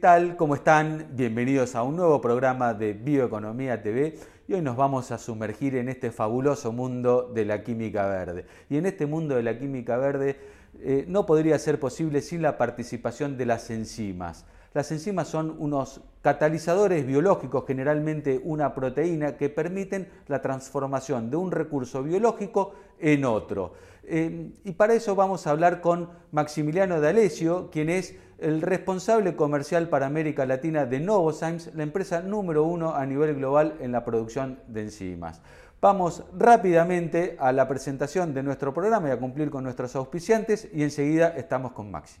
tal? ¿Cómo están? Bienvenidos a un nuevo programa de Bioeconomía TV y hoy nos vamos a sumergir en este fabuloso mundo de la química verde. Y en este mundo de la química verde eh, no podría ser posible sin la participación de las enzimas. Las enzimas son unos catalizadores biológicos, generalmente una proteína, que permiten la transformación de un recurso biológico en otro. Eh, y para eso vamos a hablar con Maximiliano D'Alessio, quien es el responsable comercial para América Latina de Novozymes, la empresa número uno a nivel global en la producción de enzimas. Vamos rápidamente a la presentación de nuestro programa y a cumplir con nuestros auspiciantes y enseguida estamos con Maxi.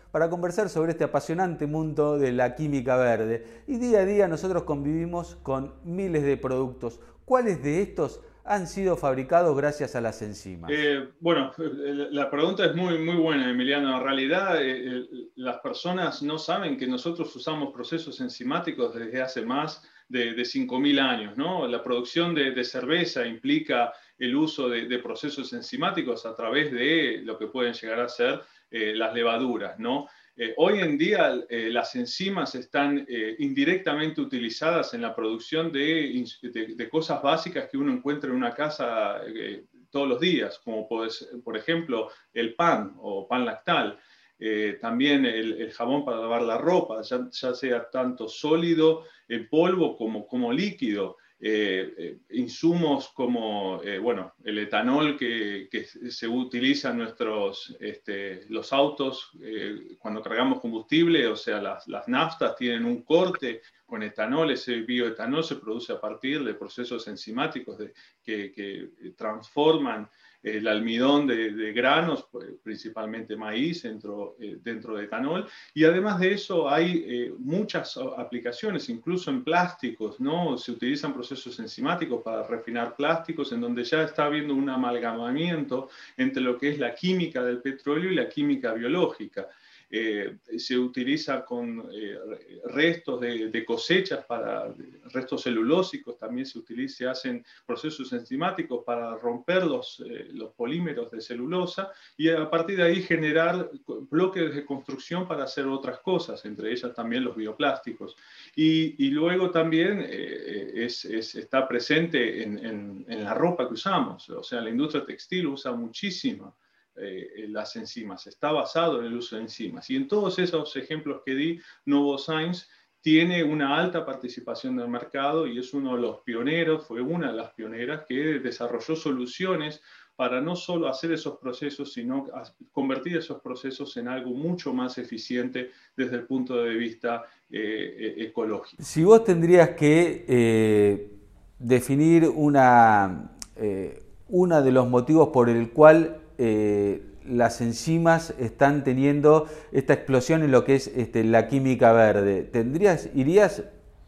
para conversar sobre este apasionante mundo de la química verde. Y día a día nosotros convivimos con miles de productos. ¿Cuáles de estos han sido fabricados gracias a las enzimas? Eh, bueno, la pregunta es muy, muy buena, Emiliano. En realidad, eh, eh, las personas no saben que nosotros usamos procesos enzimáticos desde hace más de, de 5.000 años. ¿no? La producción de cerveza implica el uso de, procesos enzimáticos a través de lo que pueden llegar a ser eh, las levaduras, ¿no? Eh, hoy en día eh, las enzimas están indirectamente utilizadas en la producción de, cosas básicas que uno encuentra en una casa todos los días, como por ejemplo el pan o pan lactal. también el, el, jabón para lavar la ropa, ya, ya sea tanto sólido, en polvo como, como líquido. Eh, eh, insumos como, eh, bueno, el etanol que, que, se utiliza en nuestros, este, los autos cuando cargamos combustible, o sea, las, las, naftas tienen un corte con etanol, ese bioetanol se produce a partir de procesos enzimáticos de, que, que transforman el almidón de, granos, pues, principalmente maíz, dentro, eh, dentro de etanol. Y además de eso hay eh, muchas aplicaciones, incluso en plásticos, ¿no? Se utilizan procesos enzimáticos para refinar plásticos, en donde ya está habiendo un amalgamamiento entre lo que es la química del petróleo y la química biológica. Eh, se utiliza con eh, restos de, cosechas, para, restos celulósicos, también se utiliza, se hacen procesos enzimáticos para romper los, eh, los polímeros de celulosa y a partir de ahí generar bloques de construcción para hacer otras cosas, entre ellas también los bioplásticos. Y, y luego también es, es, está presente en, en, en la ropa que usamos, o sea, la industria textil usa muchísima eh, las enzimas, está basado en el uso de enzimas. Y en todos esos ejemplos que di, Novozymes tiene una alta participación del mercado y es uno de los pioneros, fue una de las pioneras que desarrolló soluciones para no solo hacer esos procesos, sino convertir esos procesos en algo mucho más eficiente desde el punto de vista eh, e-, ecológico. Si vos tendrías que eh, definir una, uno de los motivos por el cual eh, las enzimas están teniendo esta explosión en lo que es este, la química verde. ¿Tendrías, irías,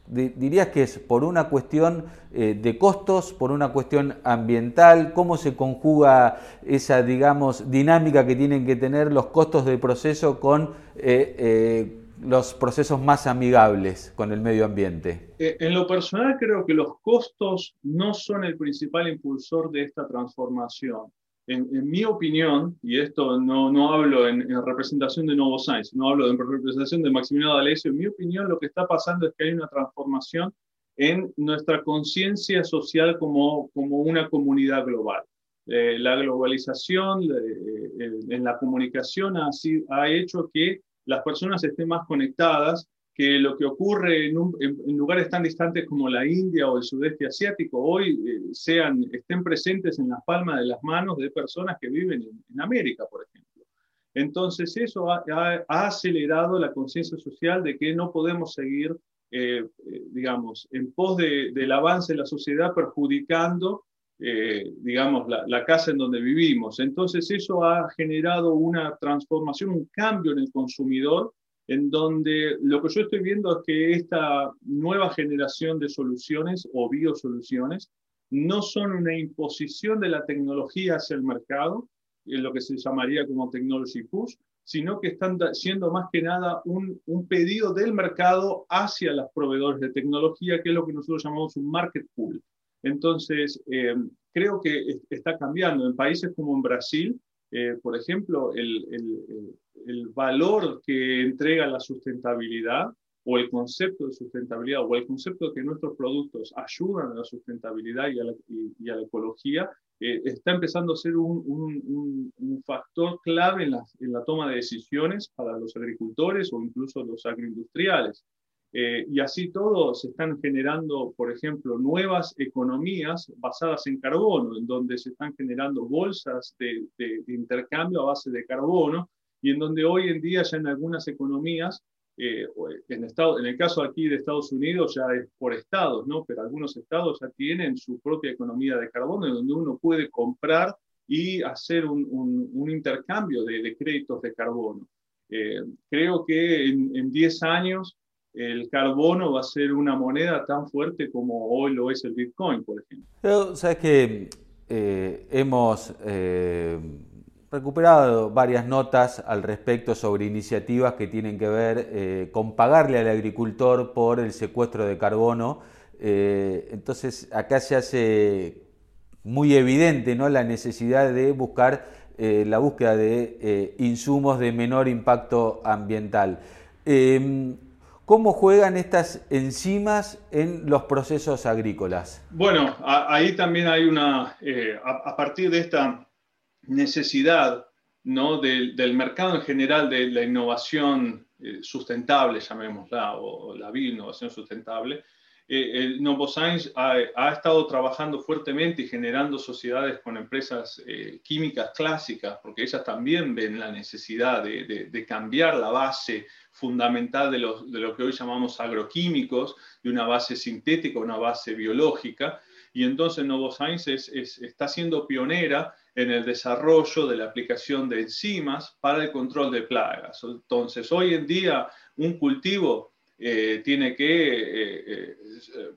dirías que es por una cuestión eh, de costos, por una cuestión ambiental? ¿Cómo se conjuga esa, digamos, dinámica que tienen que tener los costos de proceso con eh, los procesos más amigables con el medio ambiente? En lo personal creo que los costos no son el principal impulsor de esta transformación en, mi opinión, y esto no, no hablo en, representación de Novo Science, no hablo en representación de Maximiliano D'Alessio, en mi opinión lo que está pasando es que hay una transformación en nuestra conciencia social como, como una comunidad global. Eh, la globalización eh, en la comunicación ha, ha hecho que las personas estén más conectadas que lo que ocurre en, lugares tan distantes como la India o el sudeste asiático hoy eh, sean, estén presentes en la palma de las manos de personas que viven en, América, por ejemplo. Entonces eso ha, acelerado la conciencia social de que no podemos seguir, eh, eh, digamos, en pos del avance de la sociedad perjudicando, digamos, la, la casa en donde vivimos. Entonces eso ha generado una transformación, un cambio en el consumidor en donde lo que yo estoy viendo es que esta nueva generación de soluciones o biosoluciones no son una imposición de la tecnología hacia el mercado, en lo que se llamaría como technology push, sino que están siendo más que nada un, pedido del mercado hacia los proveedores de tecnología, que es lo que nosotros llamamos un market pool. Entonces, eh, creo que está cambiando. En países como en Brasil, eh, por ejemplo, el, valor que entrega la sustentabilidad o el concepto de sustentabilidad o el concepto de que nuestros productos ayudan a la sustentabilidad y a la, y a la ecología eh, está empezando a ser un, un, factor clave en la, en la, toma de decisiones para los agricultores o incluso los agroindustriales. Eh, y así todo se están generando, por ejemplo, nuevas economías basadas en carbono, en donde se están generando bolsas de, de, de intercambio a base de carbono y en donde hoy en día ya en algunas economías eh, en, estado, en el caso aquí de Estados Unidos ya es por estados, ¿no? pero algunos estados ya tienen su propia economía de carbono, en donde uno puede comprar y hacer un, un, intercambio de, de, créditos de carbono. Eh, creo que en 10 años el carbono va a ser una moneda tan fuerte como hoy lo es el Bitcoin, por ejemplo. Pero, sabes que eh, hemos recuperado varias notas al respecto sobre iniciativas que tienen que ver eh, con pagarle al agricultor por el secuestro de carbono. Eh, entonces acá se hace muy evidente ¿no? la necesidad de buscar eh, la búsqueda de insumos de menor impacto ambiental. ¿Cómo juegan estas enzimas en los procesos agrícolas? Bueno, ahí también hay una, a partir de esta necesidad ¿no? del, del mercado en general de la innovación eh, sustentable, llamémosla, o, la bioinnovación sustentable, eh, el Novozymes ha, estado trabajando fuertemente y generando sociedades con empresas eh, químicas clásicas, porque ellas también ven la necesidad de, de, cambiar la base fundamental de, los, de, lo que hoy llamamos agroquímicos, de una base sintética a una base biológica. Y entonces es, es, está siendo pionera en el desarrollo de la aplicación de enzimas para el control de plagas. Entonces, hoy en día un cultivo eh, tiene que, eh, eh,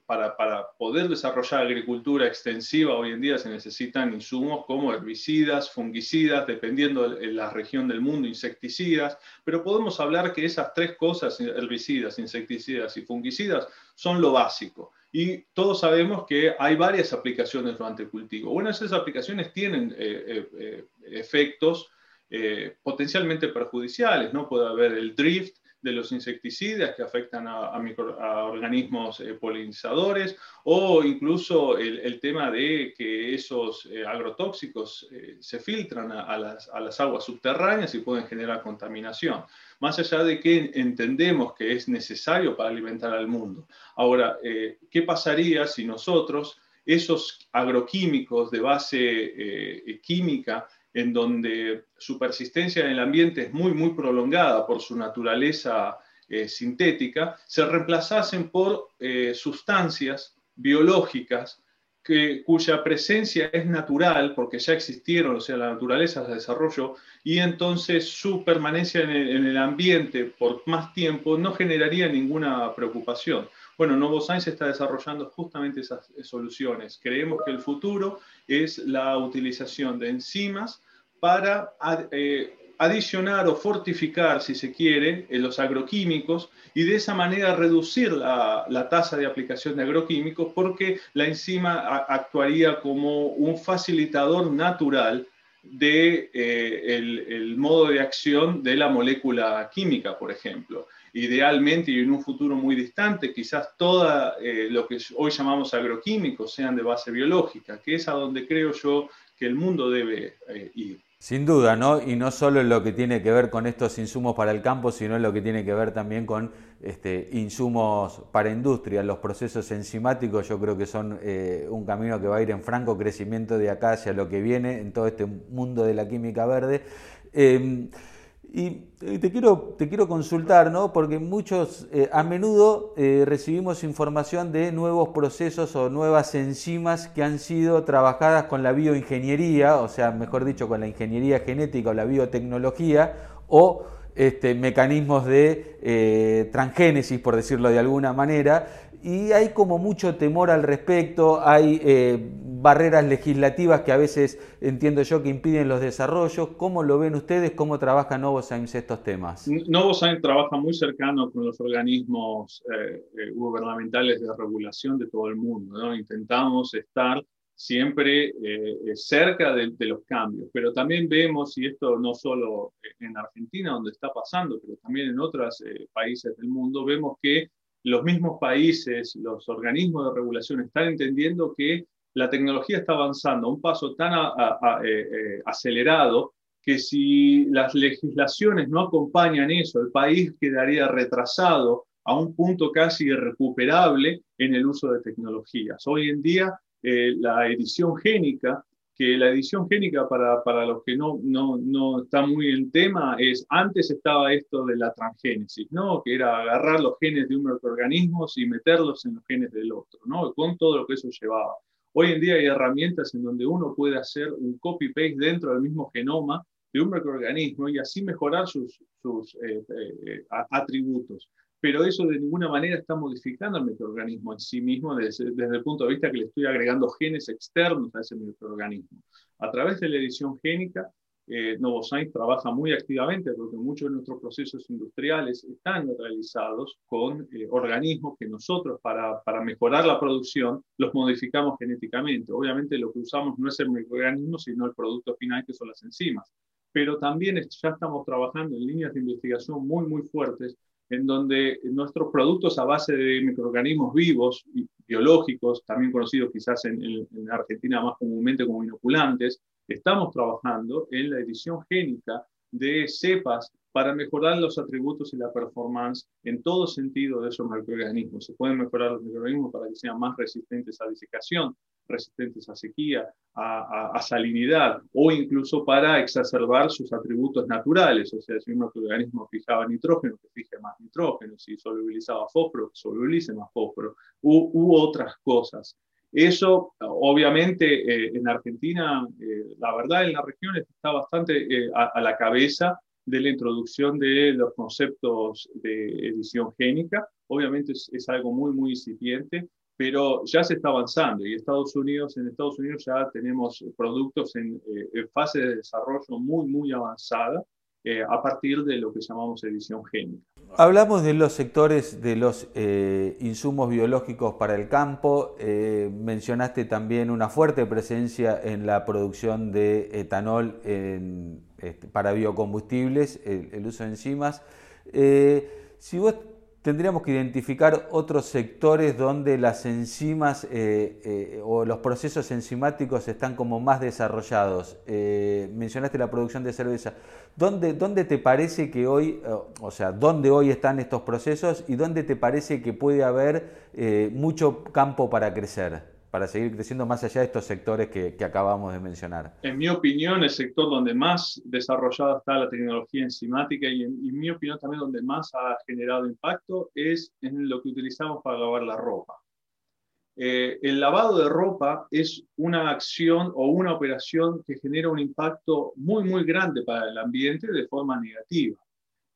para, para, poder desarrollar agricultura extensiva, hoy en día se necesitan insumos como herbicidas, fungicidas, dependiendo de la región del mundo, insecticidas, pero podemos hablar que esas tres cosas, herbicidas, insecticidas y fungicidas, son lo básico y todos sabemos que hay varias aplicaciones durante el cultivo. Bueno, esas aplicaciones tienen eh, eh, eh, efectos potencialmente perjudiciales, ¿no? Puede haber el drift, de los insecticidas que afectan a, organismos polinizadores o incluso el, tema de que esos agrotóxicos se filtran a, las, aguas subterráneas y pueden generar contaminación. Más allá de que entendemos que es necesario para alimentar al mundo. Ahora, ¿qué pasaría si nosotros esos agroquímicos de base química en donde su persistencia en el ambiente es muy, muy prolongada por su naturaleza eh, sintética, se reemplazasen por eh, sustancias biológicas cuya presencia es natural, porque ya existieron, o sea, la naturaleza las desarrolló, y entonces su permanencia en el, en el ambiente por más tiempo no generaría ninguna preocupación. Bueno, Novozymes está desarrollando justamente esas soluciones. Creemos que el futuro es la utilización de enzimas para eh, adicionar o fortificar, si se quiere, eh, los agroquímicos y de esa manera reducir la, tasa de aplicación de agroquímicos porque la enzima actuaría como un facilitador natural de eh, modo de acción de la molécula química, por ejemplo. Idealmente y en un futuro muy distante, quizás todo lo que hoy llamamos agroquímicos sean de base biológica, que es a donde creo yo que el mundo debe ir. Sin duda, ¿no? Y no solo en lo que tiene que ver con estos insumos para el campo, sino en lo que tiene que ver también con este, insumos para industria. Los procesos enzimáticos yo creo que son eh, un camino que va a ir en franco crecimiento de acá hacia lo que viene en todo este mundo de la química verde. Em, y te quiero, te quiero consultar, ¿no? porque muchos, eh, a menudo eh, recibimos información de nuevos procesos o nuevas enzimas que han sido trabajadas con la bioingeniería, o sea, mejor dicho, con la ingeniería genética o la biotecnología, o este, mecanismos de eh, transgénesis, por decirlo de alguna manera, y hay como mucho temor al respecto, hay eh, barreras legislativas que a veces entiendo yo que impiden los desarrollos. ¿Cómo lo ven ustedes? ¿Cómo trabaja Novozymes estos temas? Novozymes trabaja muy cercano con los organismos eh, eh, gubernamentales de regulación de todo el mundo. Intentamos estar siempre cerca de, de, los cambios, pero también vemos, y esto no solo en Argentina, donde está pasando, pero también en otros países del mundo, vemos que los mismos países, los organismos de regulación están entendiendo que la tecnología está avanzando a un paso tan eh, eh, acelerado que si las legislaciones no acompañan eso, el país quedaría retrasado a un punto casi irrecuperable en el uso de tecnologías. Hoy en día, eh, la edición génica que la edición génica, para, para los que no, no, no están muy en tema, es antes estaba esto de la transgénesis, ¿no? que era agarrar los genes de un microorganismo y meterlos en los genes del otro, ¿no? con todo lo que eso llevaba. Hoy en día hay herramientas en donde uno puede hacer un copy-paste dentro del mismo genoma de un microorganismo y así mejorar sus, sus eh, eh, atributos pero eso de ninguna manera está modificando el microorganismo en sí mismo desde, el punto de vista que le estoy agregando genes externos a ese microorganismo. A través de la edición génica, eh, trabaja muy activamente porque muchos de nuestros procesos industriales están realizados con eh, organismos que nosotros para, para, mejorar la producción los modificamos genéticamente. Obviamente lo que usamos no es el microorganismo, sino el producto final que son las enzimas. Pero también ya estamos trabajando en líneas de investigación muy, muy fuertes en donde nuestros productos a base de microorganismos vivos, biológicos, también conocidos quizás en, en, Argentina más comúnmente como inoculantes, estamos trabajando en la edición génica de cepas para mejorar los atributos y la performance en todo sentido de esos microorganismos. Se pueden mejorar los microorganismos para que sean más resistentes a disecación, resistentes a sequía, a, salinidad o incluso para exacerbar sus atributos naturales. O sea, si un organismo fijaba nitrógeno, que fije más nitrógeno, si solubilizaba fósforo, que solubilice más fósforo, u, otras cosas. Eso, obviamente, eh, en Argentina, eh, la verdad, en la región está bastante eh, a, la cabeza de la introducción de los conceptos de edición génica. Obviamente es, es algo muy, muy incipiente pero ya se está avanzando y Estados Unidos, en Estados Unidos ya tenemos productos en, eh, fase de desarrollo muy, muy avanzada eh, a partir de lo que llamamos edición génica. Hablamos de los sectores de los eh, insumos biológicos para el campo, mencionaste también una fuerte presencia en la producción de etanol este, para biocombustibles, el, el, uso de enzimas. si vos tendríamos que identificar otros sectores donde las enzimas eh, eh, o los procesos enzimáticos están como más desarrollados. Eh, mencionaste la producción de cerveza. ¿Dónde, ¿Dónde, te parece que hoy, o sea, dónde hoy están estos procesos y dónde te parece que puede haber mucho campo para crecer? Para seguir creciendo más allá de estos sectores que, acabamos de mencionar? En mi opinión, el sector donde más desarrollada está la tecnología enzimática y en, mi opinión también donde más ha generado impacto es en lo que utilizamos para lavar la ropa. Eh, el lavado de ropa es una acción o una operación que genera un impacto muy, muy grande para el ambiente de forma negativa.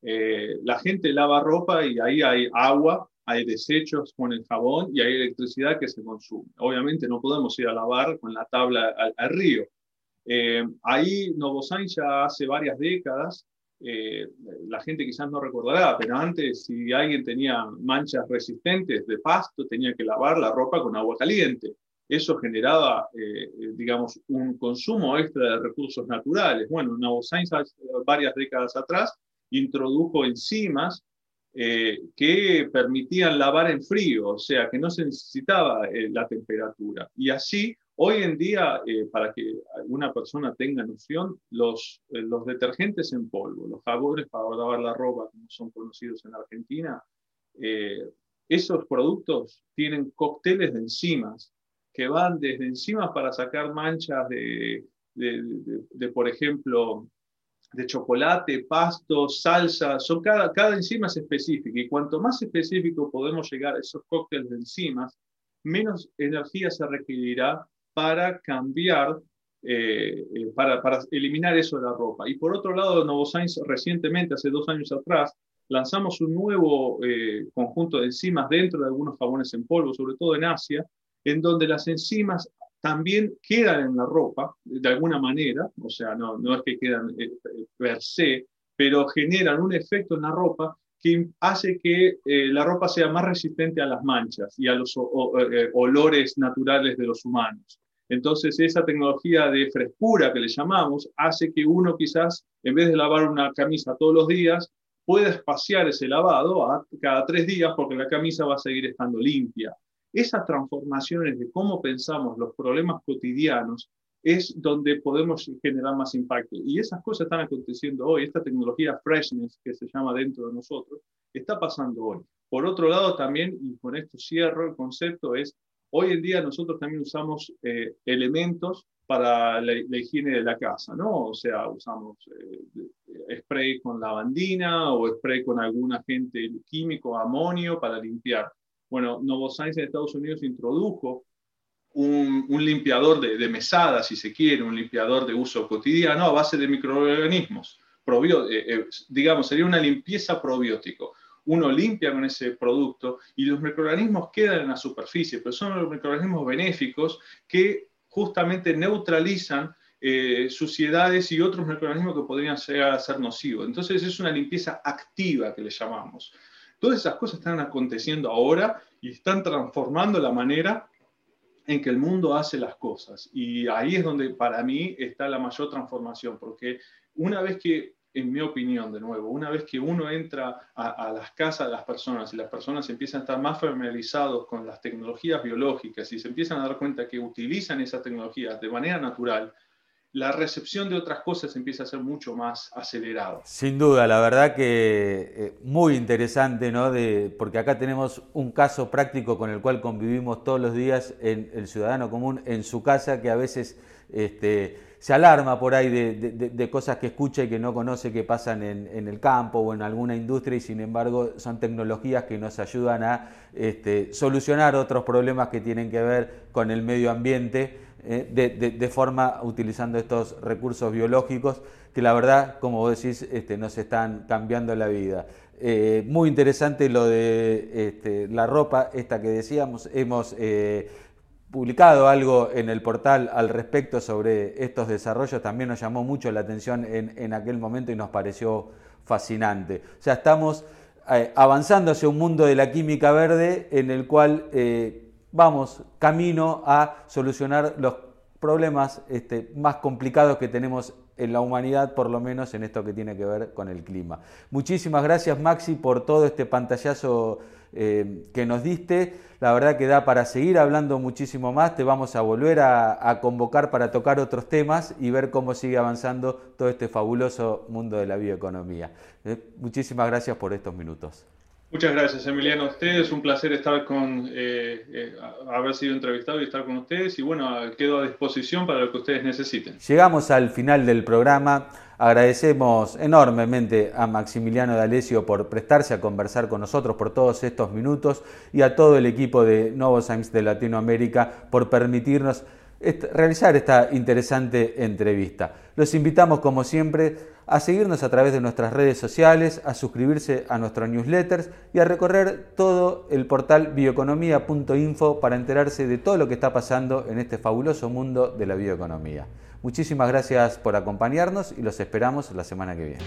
Eh, la gente lava ropa y ahí hay agua hay desechos con el jabón y hay electricidad que se consume. Obviamente no podemos ir a lavar con la tabla al, río. Eh, ahí Novozyme ya hace varias décadas, eh, la gente quizás no recordará, pero antes si alguien tenía manchas resistentes de pasto, tenía que lavar la ropa con agua caliente. Eso generaba, eh, digamos, un consumo extra de recursos naturales. Bueno, Novozyme varias décadas atrás introdujo enzimas eh, que permitían lavar en frío, o sea, que no se necesitaba eh, la temperatura. Y así, hoy en día, eh, para que una persona tenga noción, los, detergentes en polvo, los jabones para lavar la ropa, como son conocidos en Argentina, esos productos tienen cócteles de enzimas que van desde enzimas para sacar manchas de por ejemplo, de chocolate, pasto, salsa, son cada, cada enzima es específica y cuanto más específico podemos llegar a esos cócteles de enzimas, menos energía se requerirá para cambiar eh, para, para, eliminar eso de la ropa. Y por otro lado, Novozymes recientemente, hace dos años atrás, lanzamos un nuevo conjunto de enzimas dentro de algunos jabones en polvo, sobre todo en Asia, en donde las enzimas también quedan en la ropa, de alguna manera, o sea, no, no es que quedan per se, pero generan un efecto en la ropa que hace que eh, la ropa sea más resistente a las manchas y a los eh, olores naturales de los humanos. Entonces, esa tecnología de frescura que le llamamos hace que uno quizás, en vez de lavar una camisa todos los días, pueda espaciar ese lavado cada tres días porque la camisa va a seguir estando limpia. Esas transformaciones de cómo pensamos los problemas cotidianos es donde podemos generar más impacto. Y esas cosas están aconteciendo hoy. Esta tecnología freshness que se llama dentro de nosotros está pasando hoy. Por otro lado, también, y con esto cierro el concepto, es hoy en día nosotros también usamos eh, elementos para la, higiene de la casa, ¿no? O sea, usamos eh, spray con lavandina o spray con algún agente químico, amonio, para limpiar. Bueno, Novozymes en Estados Unidos introdujo un, limpiador de, mesada, si se quiere, un limpiador de uso cotidiano a base de microorganismos. Eh, eh, digamos, sería una limpieza probiótico. Uno limpia con ese producto y los microorganismos quedan en la superficie, pero son los microorganismos benéficos que justamente neutralizan eh, suciedades y otros microorganismos que podrían llegar a ser nocivos. Entonces es una limpieza activa que le llamamos. Todas esas cosas están aconteciendo ahora y están transformando la manera en que el mundo hace las cosas. Y ahí es donde para mí está la mayor transformación, porque una vez que, en mi opinión, de nuevo, una vez que uno entra a, las casas de las personas y las personas empiezan a estar más familiarizados con las tecnologías biológicas y se empiezan a dar cuenta que utilizan esas tecnologías de manera natural, la recepción de otras cosas empieza a ser mucho más acelerada. Sin duda, la verdad que eh, muy interesante, ¿no? De, porque acá tenemos un caso práctico con el cual convivimos todos los días en el ciudadano común en su casa, que a veces este, se alarma por ahí de, cosas que escucha y que no conoce que pasan en, el campo o en alguna industria y sin embargo son tecnologías que nos ayudan a este, solucionar otros problemas que tienen que ver con el medio ambiente eh, de, forma utilizando estos recursos biológicos que la verdad, como vos decís, este, nos están cambiando la vida. Eh, muy interesante lo de este, la ropa, esta que decíamos, hemos eh, publicado algo en el portal al respecto sobre estos desarrollos, también nos llamó mucho la atención en, aquel momento y nos pareció fascinante. O sea, estamos avanzando hacia un mundo de la química verde en el cual vamos camino a solucionar los problemas este, más complicados que tenemos en la humanidad, por lo menos en esto que tiene que ver con el clima. Muchísimas gracias Maxi por todo este pantallazo eh, que nos diste. La verdad que da para seguir hablando muchísimo más. Te vamos a volver a, convocar para tocar otros temas y ver cómo sigue avanzando todo este fabuloso mundo de la bioeconomía. Eh, muchísimas gracias por estos minutos. Muchas gracias, Emiliano. A ustedes, un placer estar con, eh, eh, haber sido entrevistado y estar con ustedes. Y bueno, quedo a disposición para lo que ustedes necesiten. Llegamos al final del programa. Agradecemos enormemente a Maximiliano D'Alessio por prestarse a conversar con nosotros por todos estos minutos y a todo el equipo de Novozymes de Latinoamérica por permitirnos realizar esta interesante entrevista. Los invitamos, como siempre, a seguirnos a través de nuestras redes sociales, a suscribirse a nuestro newsletters y a recorrer todo el portal bioeconomía.info para enterarse de todo lo que está pasando en este fabuloso mundo de la bioeconomía. Muchísimas gracias por acompañarnos y los esperamos la semana que viene.